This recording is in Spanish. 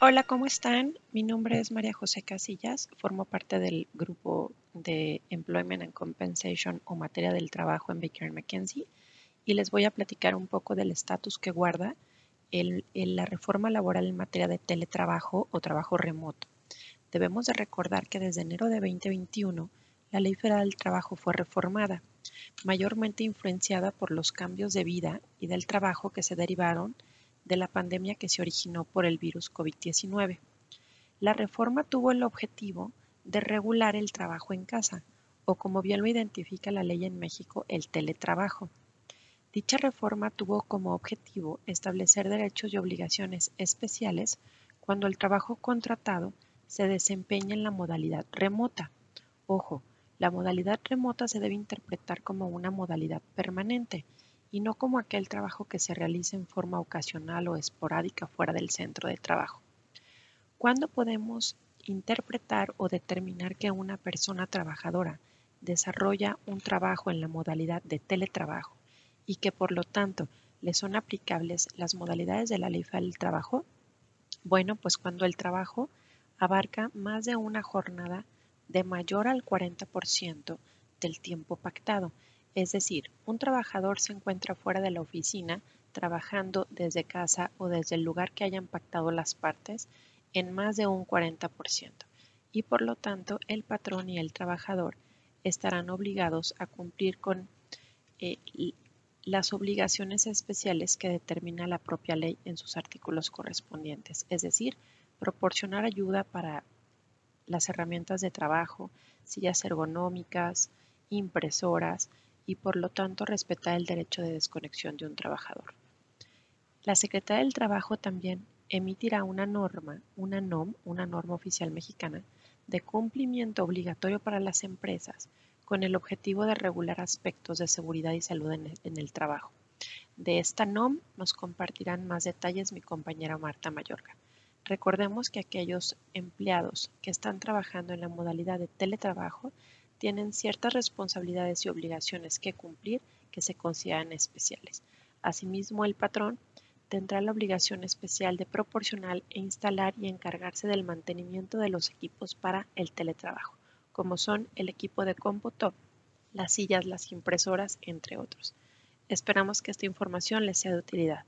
Hola, ¿cómo están? Mi nombre es María José Casillas, formo parte del grupo de Employment and Compensation o materia del trabajo en Baker McKenzie y les voy a platicar un poco del estatus que guarda la reforma laboral en materia de teletrabajo o trabajo remoto. Debemos de recordar que desde enero de 2021 la Ley Federal del Trabajo fue reformada, mayormente influenciada por los cambios de vida y del trabajo que se derivaron de la pandemia que se originó por el virus COVID-19. La reforma tuvo el objetivo de regular el trabajo en casa, o como bien lo identifica la ley en México, el teletrabajo. Dicha reforma tuvo como objetivo establecer derechos y obligaciones especiales cuando el trabajo contratado se desempeña en la modalidad remota. Ojo, la modalidad remota se debe interpretar como una modalidad permanente, y no como aquel trabajo que se realiza en forma ocasional o esporádica fuera del centro de trabajo. ¿Cuándo podemos interpretar o determinar que una persona trabajadora desarrolla un trabajo en la modalidad de teletrabajo y que por lo tanto le son aplicables las modalidades de la ley del trabajo? Bueno, pues cuando el trabajo abarca más de una jornada de mayor al 40% del tiempo pactado es decir, un trabajador se encuentra fuera de la oficina trabajando desde casa o desde el lugar que hayan pactado las partes en más de un 40%. Y por lo tanto, el patrón y el trabajador estarán obligados a cumplir con eh, las obligaciones especiales que determina la propia ley en sus artículos correspondientes, es decir, proporcionar ayuda para las herramientas de trabajo, sillas ergonómicas, impresoras, y por lo tanto respetar el derecho de desconexión de un trabajador. La Secretaría del Trabajo también emitirá una norma, una NOM, una norma oficial mexicana, de cumplimiento obligatorio para las empresas con el objetivo de regular aspectos de seguridad y salud en el, trabajo. De esta NOM nos compartirán más detalles mi compañera Marta Mayorga. Recordemos que aquellos empleados que están trabajando en la modalidad de teletrabajo tienen ciertas responsabilidades y obligaciones que cumplir que se consideran especiales. Asimismo, el patrón tendrá la obligación especial de proporcionar e instalar y encargarse del mantenimiento de los equipos para el teletrabajo, como son el equipo de cómputo, las sillas, las impresoras, entre otros. Esperamos que esta información les sea de utilidad.